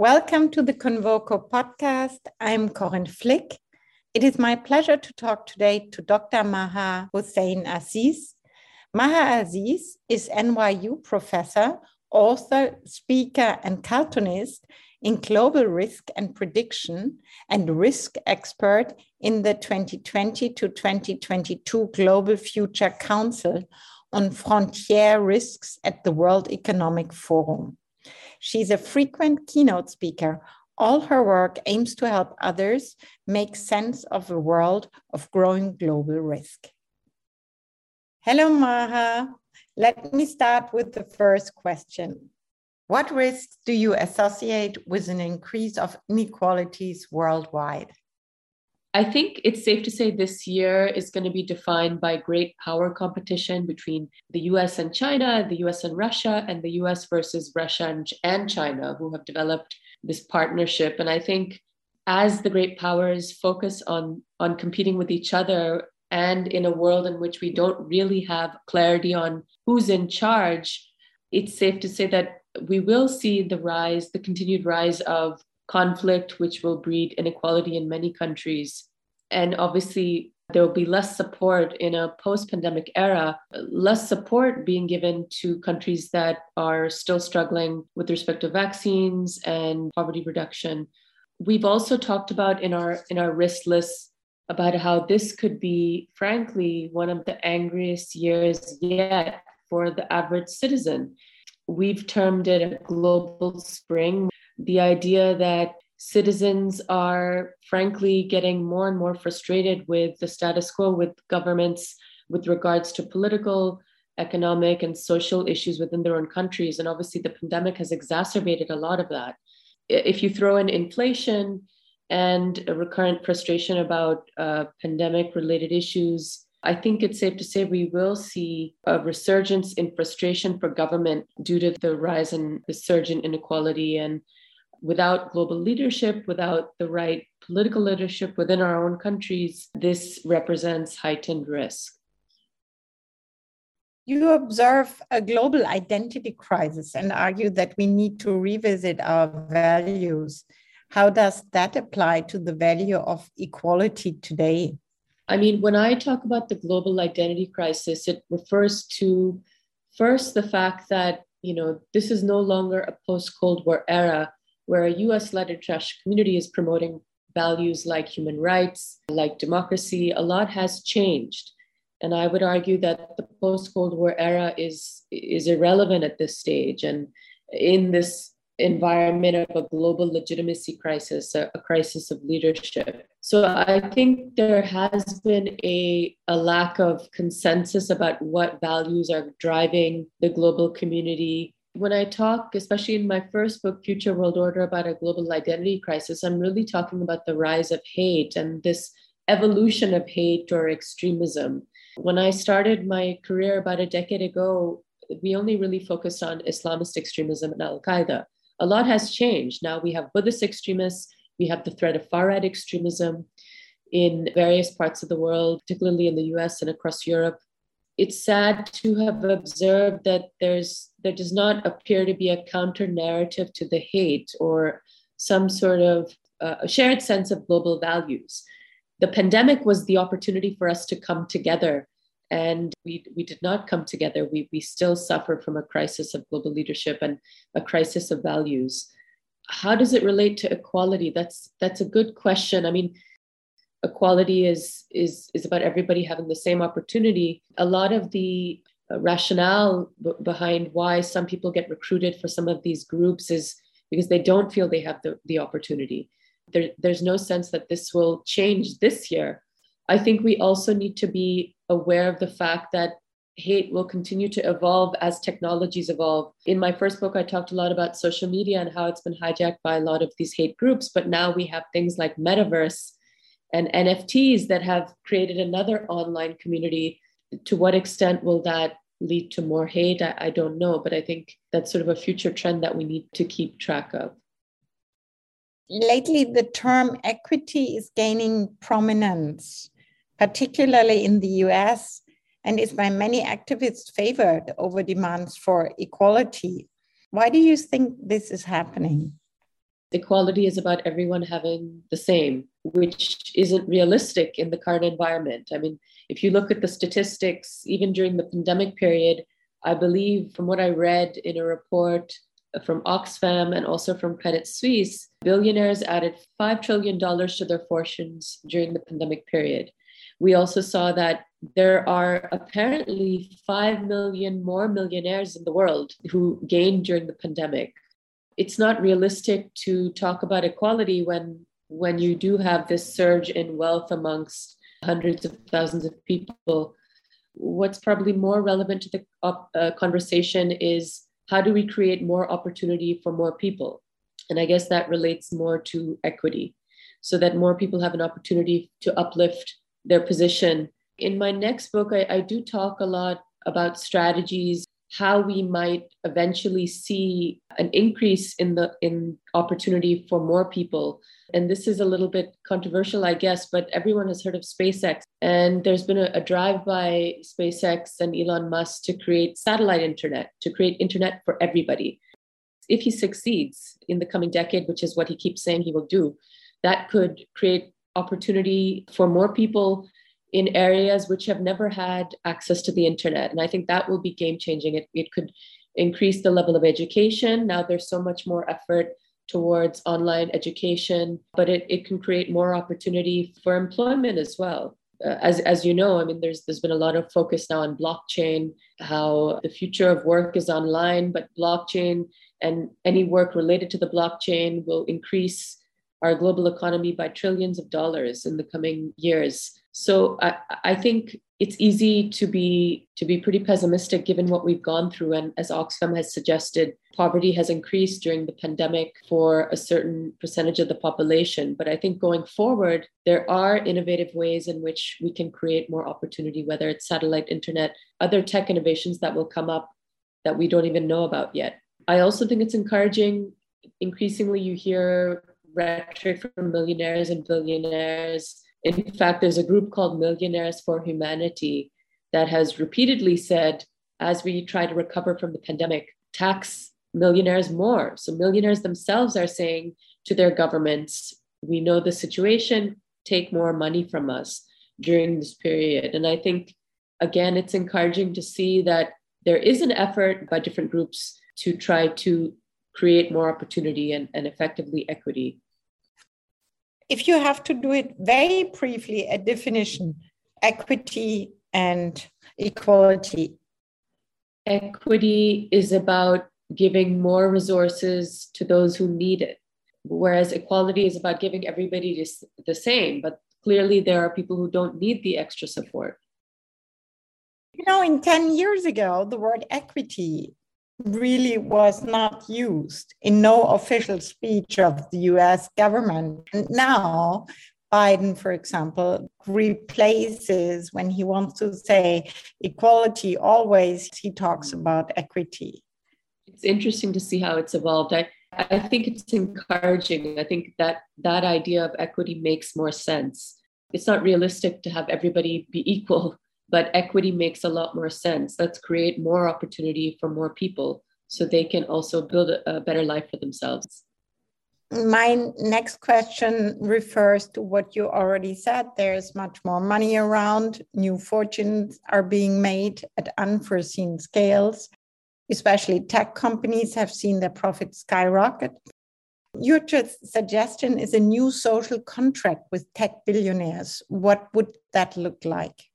Welcome to the Convoco podcast. I'm Corinne Flick. It is my pleasure to talk today to Dr. Maha Hussain Aziz. Maha Aziz is NYU professor, author, speaker, and cartoonist in global risk and prediction and risk expert in the 2020 to 2022 Global Future Council on frontier risks at the World Economic Forum. She's a frequent keynote speaker. All her work aims to help others make sense of a world of growing global risk. Hello, Maha. Let me start with the first question. What risks do you associate with an increase of inequalities worldwide? I think it's safe to say this year is going to be defined by great power competition between the US and China, the US and Russia, and the US versus Russia and China, who have developed this partnership. And I think as the great powers focus on, on competing with each other, and in a world in which we don't really have clarity on who's in charge, it's safe to say that we will see the rise, the continued rise of conflict, which will breed inequality in many countries. And obviously, there will be less support in a post pandemic era, less support being given to countries that are still struggling with respect to vaccines and poverty reduction. We've also talked about in our in our risk list about how this could be, frankly, one of the angriest years yet for the average citizen. We've termed it a global spring the idea that citizens are frankly getting more and more frustrated with the status quo with governments with regards to political economic and social issues within their own countries. And obviously the pandemic has exacerbated a lot of that. If you throw in inflation and a recurrent frustration about uh, pandemic related issues I think it's safe to say we will see a resurgence in frustration for government due to the rise in the surge in inequality and without global leadership, without the right political leadership within our own countries, this represents heightened risk. You observe a global identity crisis and argue that we need to revisit our values. How does that apply to the value of equality today? I mean, when I talk about the global identity crisis, it refers to first the fact that you know this is no longer a post Cold War era where a US led international community is promoting values like human rights, like democracy, a lot has changed. And I would argue that the post Cold War era is, is irrelevant at this stage. And in this environment of a global legitimacy crisis, a, a, crisis of leadership. So I think there has been a, a lack of consensus about what values are driving the global community when I talk, especially in my first book, Future World Order, about a global identity crisis, I'm really talking about the rise of hate and this evolution of hate or extremism. When I started my career about a decade ago, we only really focused on Islamist extremism and Al Qaeda. A lot has changed. Now we have Buddhist extremists, we have the threat of far right extremism in various parts of the world, particularly in the US and across Europe it's sad to have observed that there's there does not appear to be a counter narrative to the hate or some sort of uh, a shared sense of global values. The pandemic was the opportunity for us to come together, and we, we did not come together. We, we still suffer from a crisis of global leadership and a crisis of values. How does it relate to equality? That's, that's a good question. I mean, equality is is is about everybody having the same opportunity a lot of the uh, rationale b- behind why some people get recruited for some of these groups is because they don't feel they have the, the opportunity there, there's no sense that this will change this year i think we also need to be aware of the fact that hate will continue to evolve as technologies evolve. In my first book, I talked a lot about social media and how it's been hijacked by a lot of these hate groups. But now we have things like metaverse and NFTs that have created another online community. To what extent will that lead to more hate? I, I, don't know, but I think that's sort of a future trend that we need to keep track of. Lately, the term equity is gaining prominence, particularly in the US, and is by many activists favored over demands for equality. Why do you think this is happening? equality is about everyone having the same, which isn't realistic in the current environment. I mean, if you look at the statistics, even during the pandemic period, I believe from what I read in a report from Oxfam and also from Credit Suisse, billionaires added $5 trillion to their fortunes during the pandemic period. We also saw that there are apparently 5 million more millionaires in the world who gained during the pandemic. It's not realistic to talk about equality when, when you do have this surge in wealth amongst hundreds of thousands of people. What's probably more relevant to the uh, conversation is how do we create more opportunity for more people? And I guess that relates more to equity so that more people have an opportunity to uplift their position. In my next book, I, I do talk a lot about strategies how we might eventually see an increase in the in opportunity for more people. And this is a little bit controversial i guess but everyone has heard of spacex. And there's been a, a drive by spacex and elon musk to create satellite internet to create internet for everybody. If he succeeds in the coming decade which is what he keeps saying he will do that could create opportunity for more people in areas which have never had access to the internet. And I think that will be game changing. It, it could increase the level of education. Now there's so much more effort towards online education, but it, it can create more opportunity for employment as well. Uh, as, as you know, I mean, there's there's been a lot of focus now on blockchain, how the future of work is online, but blockchain and any work related to the blockchain will increase our global economy by trillions of dollars in the coming years. So I, I think it's easy to be to be pretty pessimistic given what we've gone through. And as Oxfam has suggested, poverty has increased during the pandemic for a certain percentage of the population. But I think going forward, there are innovative ways in which we can create more opportunity, whether it's satellite internet, other tech innovations that will come up that we don't even know about yet. I also think it's encouraging. Increasingly, you hear rhetoric from millionaires and billionaires in fact, there's a group called Millionaires for Humanity that has repeatedly said, as we try to recover from the pandemic, tax millionaires more. So, millionaires themselves are saying to their governments, we know the situation, take more money from us during this period. And I think, again, it's encouraging to see that there is an effort by different groups to try to create more opportunity and, and effectively equity if you have to do it very briefly, a definition equity and equality. Equity is about giving more resources to those who need it, whereas equality is about giving everybody the same. But clearly, there are people who don't need the extra support. You know, in 10 years ago, the word equity really was not used in no official speech of the US government. And now, Biden, for example, replaces when he wants to say equality, always he talks about equity. It's interesting to see how it's evolved. I, I think it's encouraging. I think that that idea of equity makes more sense. It's not realistic to have everybody be equal but equity makes a lot more sense. Let's create more opportunity for more people so they can also build a, better life for themselves. My next question refers to what you already said. There's much more money around, new fortunes are being made at unforeseen scales. Especially tech companies have seen their profits skyrocket. Your suggestion is a new social contract with tech billionaires. What would that look like?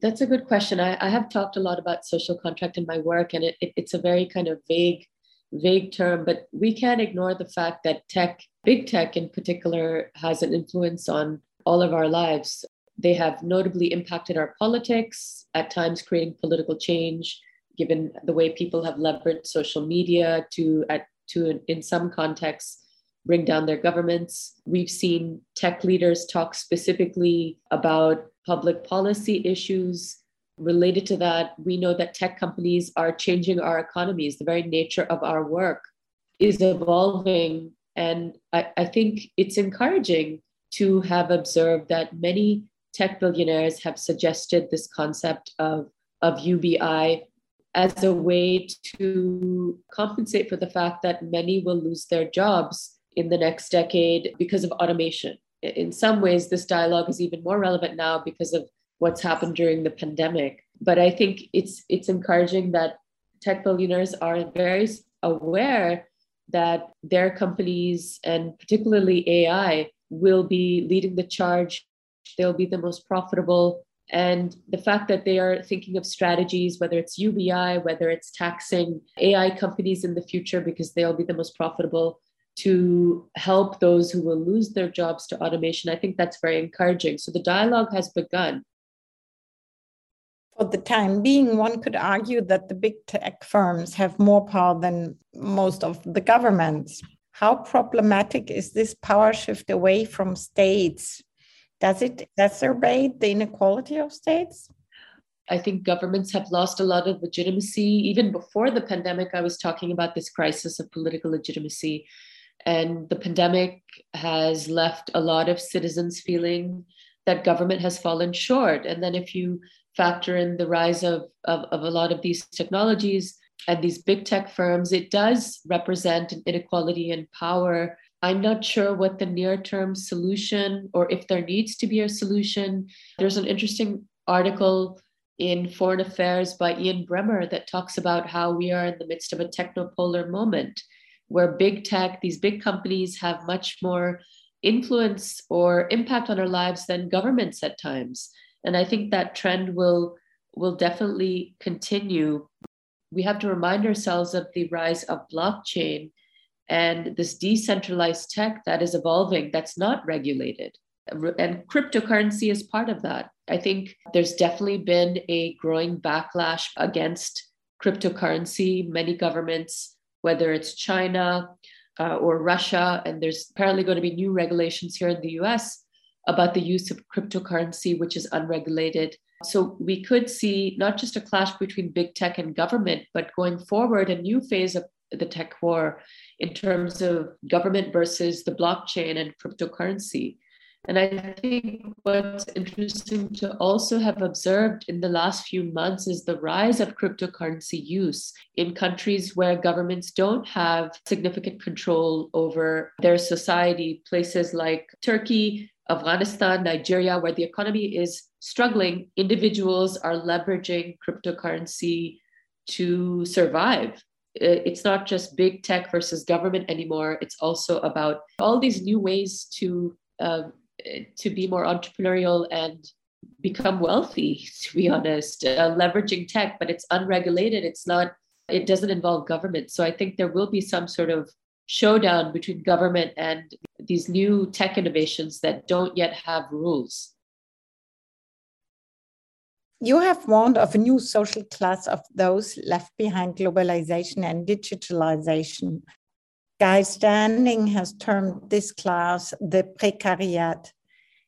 That's a good question. I, I have talked a lot about social contract in my work, and it, it, it's a very kind of vague, vague term, but we can't ignore the fact that tech, big tech in particular, has an influence on all of our lives. They have notably impacted our politics, at times creating political change, given the way people have leveraged social media to, at, to in some contexts, bring down their governments. We've seen tech leaders talk specifically about public policy issues related to that. We know that tech companies are changing our economies. The very nature of our work is evolving. And I, I think it's encouraging to have observed that many tech billionaires have suggested this concept of, of UBI as a way to compensate for the fact that many will lose their jobs in the next decade because of automation. In some ways, this dialogue is even more relevant now because of what's happened during the pandemic. But I think it's it's encouraging that tech billionaires are very aware that their companies and particularly AI will be leading the charge. They'll be the most profitable. And the fact that they are thinking of strategies, whether it's UBI, whether it's taxing AI companies in the future, because they'll be the most profitable, to help those who will lose their jobs to automation, I think that's very encouraging. So the dialogue has begun. For the time being, one could argue that the big tech firms have more power than most of the governments. How problematic is this power shift away from states? Does it exacerbate the inequality of states? I think governments have lost a lot of legitimacy. Even before the pandemic, I was talking about this crisis of political legitimacy. And the pandemic has left a lot of citizens feeling that government has fallen short. And then if you factor in the rise of, of, of a lot of these technologies and these big tech firms, it does represent an inequality in power. I'm not sure what the near term solution or if there needs to be a solution. There's an interesting article in Foreign Affairs by Ian Bremmer that talks about how we are in the midst of a technopolar moment where big tech, these big companies have much more influence or impact on our lives than governments at times. And i think that trend will will definitely continue. We have to remind ourselves of the rise of blockchain and this decentralized tech that is evolving that's not regulated. And cryptocurrency is part of that. I think there's definitely been a growing backlash against cryptocurrency. Many governments whether it's china uh, or russia and there's apparently going to be new regulations here in the us about the use of cryptocurrency, which is unregulated. So we could see not just a clash between big tech and government, but going forward, a new phase of the tech war in terms of government versus the blockchain and cryptocurrency. And I think what's interesting to also have observed in the last few months is the rise of cryptocurrency use in countries where governments don't have significant control over their society, places like Turkey, Afghanistan, Nigeria, where the economy is struggling, individuals are leveraging cryptocurrency to survive. It's not just big tech versus government anymore. It's also about all these new ways to uh, to be more entrepreneurial and become wealthy. To be honest, uh, leveraging tech, but it's unregulated. It's not. It doesn't involve government. So I think there will be some sort of showdown between government and these new tech innovations that don't yet have rules. You have warned of a new social class of those left behind globalization and digitalization. Guy Standing has termed this class the precariat.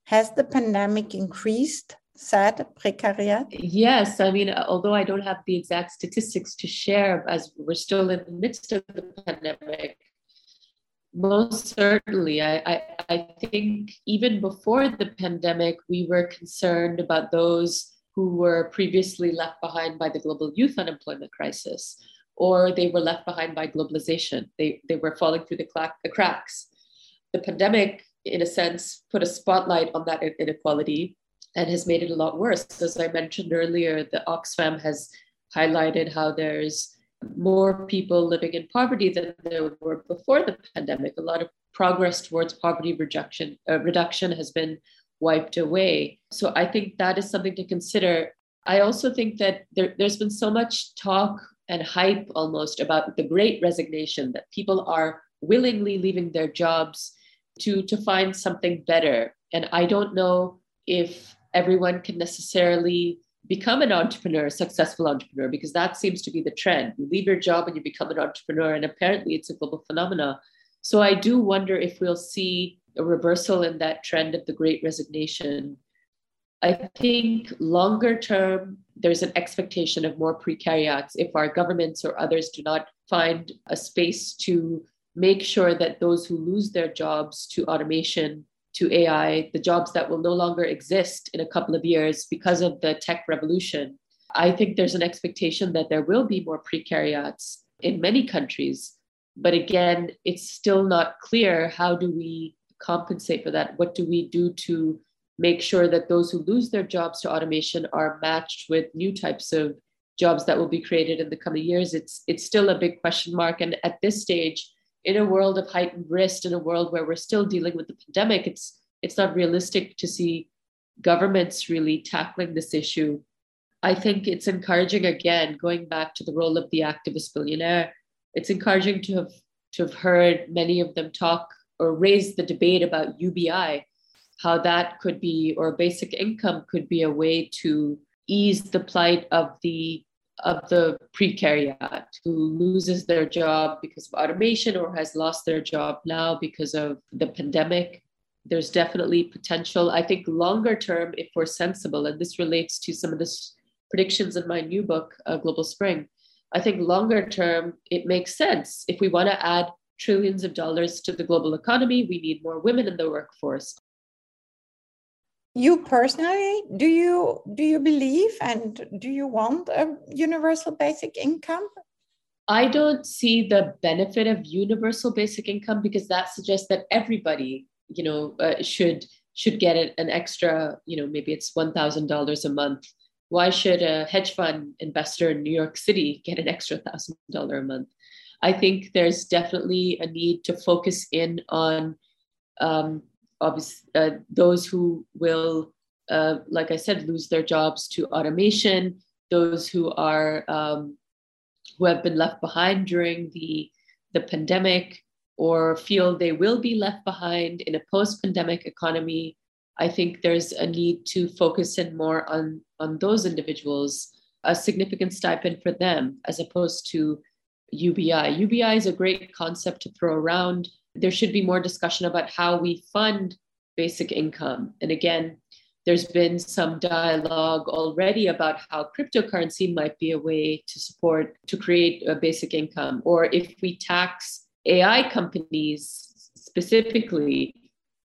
Has the pandemic increased said precariat? Yes. I mean, although I don't have the exact statistics to share as we're still in the midst of the pandemic, most certainly. I, I, I, think even before the pandemic, we were concerned about those who were previously left behind by the global youth unemployment crisis, or they were left behind by globalization. They, they were falling through the, the cracks. The pandemic, in a sense, put a spotlight on that inequality and has made it a lot worse. As I mentioned earlier, the Oxfam has highlighted how there's more people living in poverty than there were before the pandemic. A lot of progress towards poverty reduction, uh, reduction has been wiped away. So I think that is something to consider. I also think that there, there's been so much talk and hype almost about the great resignation that people are willingly leaving their jobs to, to find something better. And I don't know if everyone can necessarily become an entrepreneur, a successful entrepreneur, because that seems to be the trend. You leave your job and you become an entrepreneur, and apparently it's a global phenomenon. So I do wonder if we'll see a reversal in that trend of the great resignation. I think longer term, there's an expectation of more precariats if our governments or others do not find a space to make sure that those who lose their jobs to automation to AI, the jobs that will no longer exist in a couple of years because of the tech revolution, I think there's an expectation that there will be more precariats in many countries. But again, it's still not clear how do we compensate for that? What do we do to make sure that those who lose their jobs to automation are matched with new types of jobs that will be created in the coming years? It's it's still a big question mark. And at this stage, in a world of heightened risk, in a world where we're still dealing with the pandemic, it's it's not realistic to see governments really tackling this issue. I think it's encouraging again, going back to the role of the activist billionaire, it's encouraging to have to have heard many of them talk or raise the debate about UBI, how that could be, or basic income could be a way to ease the plight of the of the precariat who loses their job because of automation or has lost their job now because of the pandemic. There's definitely potential. I think longer term, if we're sensible, and this relates to some of the predictions in my new book, uh, Global Spring, I think longer term, it makes sense. If we want to add trillions of dollars to the global economy, we need more women in the workforce you personally do you do you believe and do you want a universal basic income? I don't see the benefit of universal basic income because that suggests that everybody you know uh, should should get an extra you know maybe it's $1000 a month. Why should a hedge fund investor in new york city get an extra $1000 a month? I think there's definitely a need to focus in on um, obviously uh, those who will, uh, like I said, lose their jobs to automation, those who are um, who have been left behind during the the pandemic or feel they will be left behind in a post-pandemic economy. I think there's a need to focus in more on on those individuals, a significant stipend for them as opposed to UBI. UBI is a great concept to throw around there should be more discussion about how we fund basic income. And again, there's been some dialogue already about how cryptocurrency might be a way to support, to create a basic income. Or if we tax AI companies specifically,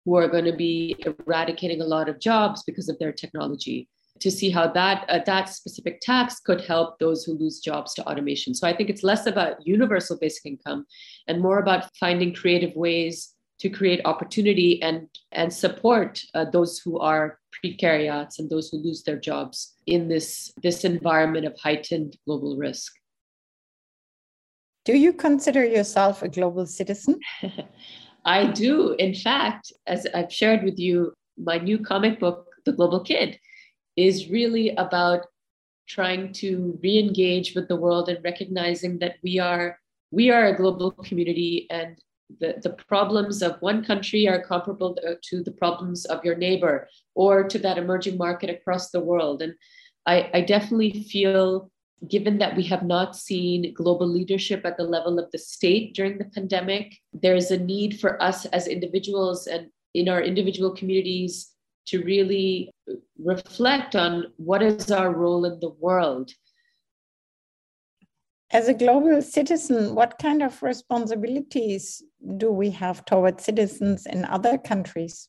who are going to be eradicating a lot of jobs because of their technology to see how that uh, that specific tax could help those who lose jobs to automation. So I think it's less about universal basic income and more about finding creative ways to create opportunity and and support uh, those who are precariats and those who lose their jobs in this this environment of heightened global risk. Do you consider yourself a global citizen? I do. In fact, as I've shared with you, my new comic book, The Global Kid, is really about trying to re-engage with the world and recognizing that we are we are a global community and the, the problems of one country are comparable to the problems of your neighbor or to that emerging market across the world. And I, I definitely feel given that we have not seen global leadership at the level of the state during the pandemic there's a need for us as individuals and in our individual communities to really reflect on what is our role in the world. As a global citizen, what kind of responsibilities do we have towards citizens in other countries?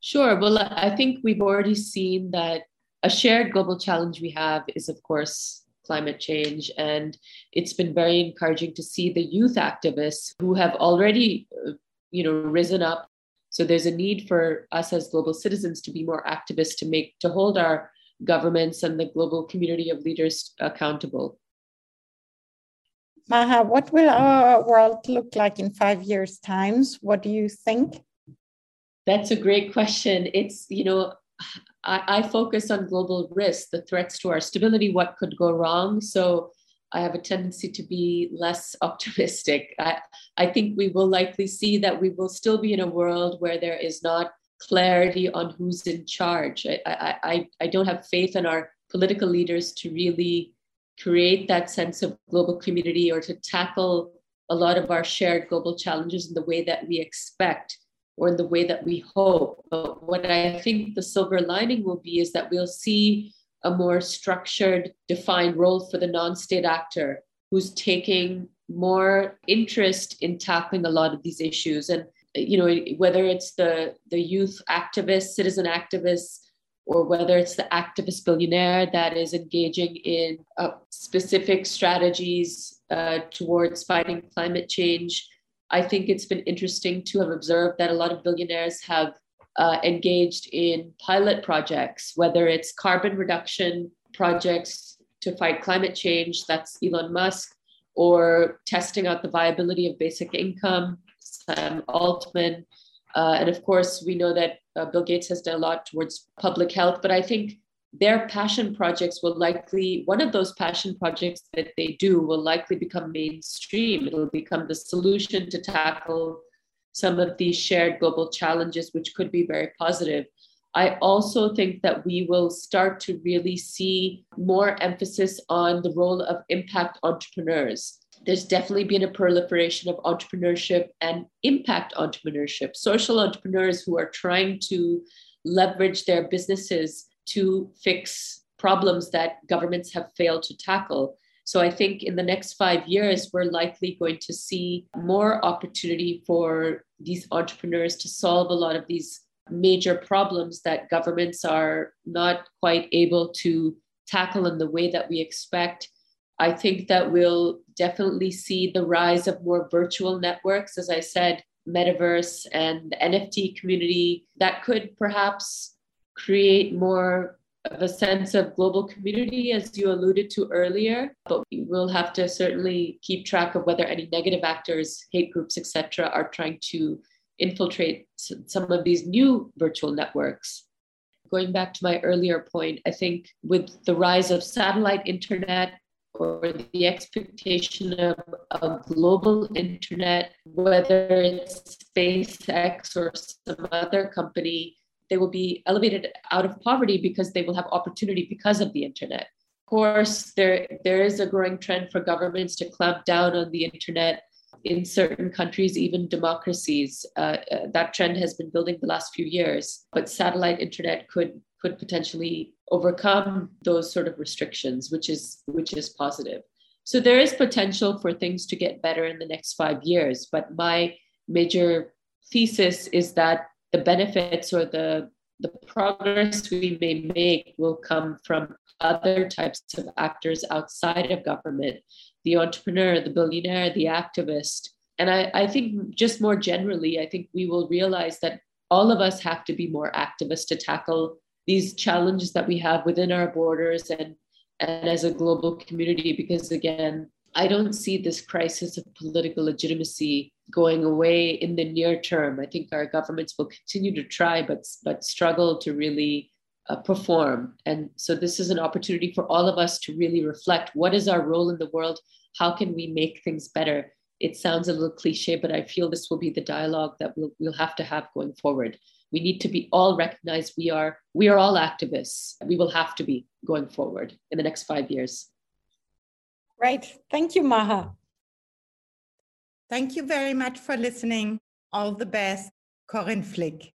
Sure. Well, I think we've already seen that a shared global challenge we have is, of course, climate change. And it's been very encouraging to see the youth activists who have already, uh, you know, risen up so there's a need for us as global citizens to be more activists to make to hold our governments and the global community of leaders accountable. Maha, what will our world look like in five years' times? What do you think? That's a great question. It's, you know, I, I focus on global risks, the threats to our stability, what could go wrong. So I have a tendency to be less optimistic. I, I think we will likely see that we will still be in a world where there is not clarity on who's in charge. I, I, I, I don't have faith in our political leaders to really create that sense of global community or to tackle a lot of our shared global challenges in the way that we expect or in the way that we hope. But what I think the silver lining will be is that we'll see a more structured, defined role for the non state actor who's taking more interest in tackling a lot of these issues. And, you know, whether it's the, the youth activists, citizen activists, or whether it's the activist billionaire that is engaging in uh, specific strategies uh, towards fighting climate change. I think it's been interesting to have observed that a lot of billionaires have uh, engaged in pilot projects, whether it's carbon reduction projects to fight climate change, that's Elon Musk, or testing out the viability of basic income, Sam Altman. Uh, and of course, we know that uh, Bill Gates has done a lot towards public health, but I think their passion projects will likely, one of those passion projects that they do will likely become mainstream. It'll become the solution to tackle some of these shared global challenges, which could be very positive. I also think that we will start to really see more emphasis on the role of impact entrepreneurs. There's definitely been a proliferation of entrepreneurship and impact entrepreneurship, social entrepreneurs who are trying to leverage their businesses to fix problems that governments have failed to tackle. So I think in the next five years, we're likely going to see more opportunity for these entrepreneurs to solve a lot of these major problems that governments are not quite able to tackle in the way that we expect. I think that we'll definitely see the rise of more virtual networks, as I said, metaverse and the NFT community that could perhaps create more of a sense of global community, as you alluded to earlier. But we will have to certainly keep track of whether any negative actors, hate groups, etc., are trying to infiltrate some of these new virtual networks. Going back to my earlier point, I think with the rise of satellite internet or the expectation of a global internet, whether it's SpaceX or some other company, they will be elevated out of poverty because they will have opportunity because of the internet. Of course, there, there is a growing trend for governments to clamp down on the internet in certain countries, even democracies. Uh, uh, that trend has been building the last few years, but satellite internet could could potentially overcome those sort of restrictions, which is which is positive. So there is potential for things to get better in the next five years. But my major thesis is that the benefits or the the progress we may make will come from other types of actors outside of government the entrepreneur, the billionaire, the activist. And I, I think just more generally, I think we will realize that all of us have to be more activists to tackle these challenges that we have within our borders and, and as a global community. Because again, I don't see this crisis of political legitimacy going away in the near term. I think our governments will continue to try, but, but struggle to really uh, perform. And so this is an opportunity for all of us to really reflect what is our role in the world? How can we make things better? It sounds a little cliche, but I feel this will be the dialogue that we'll, we'll have to have going forward. We need to be all recognized we are we are all activists. We will have to be going forward in the next five years. Right. Thank you, Maha. Thank you very much for listening. All the best, Corinne Flick.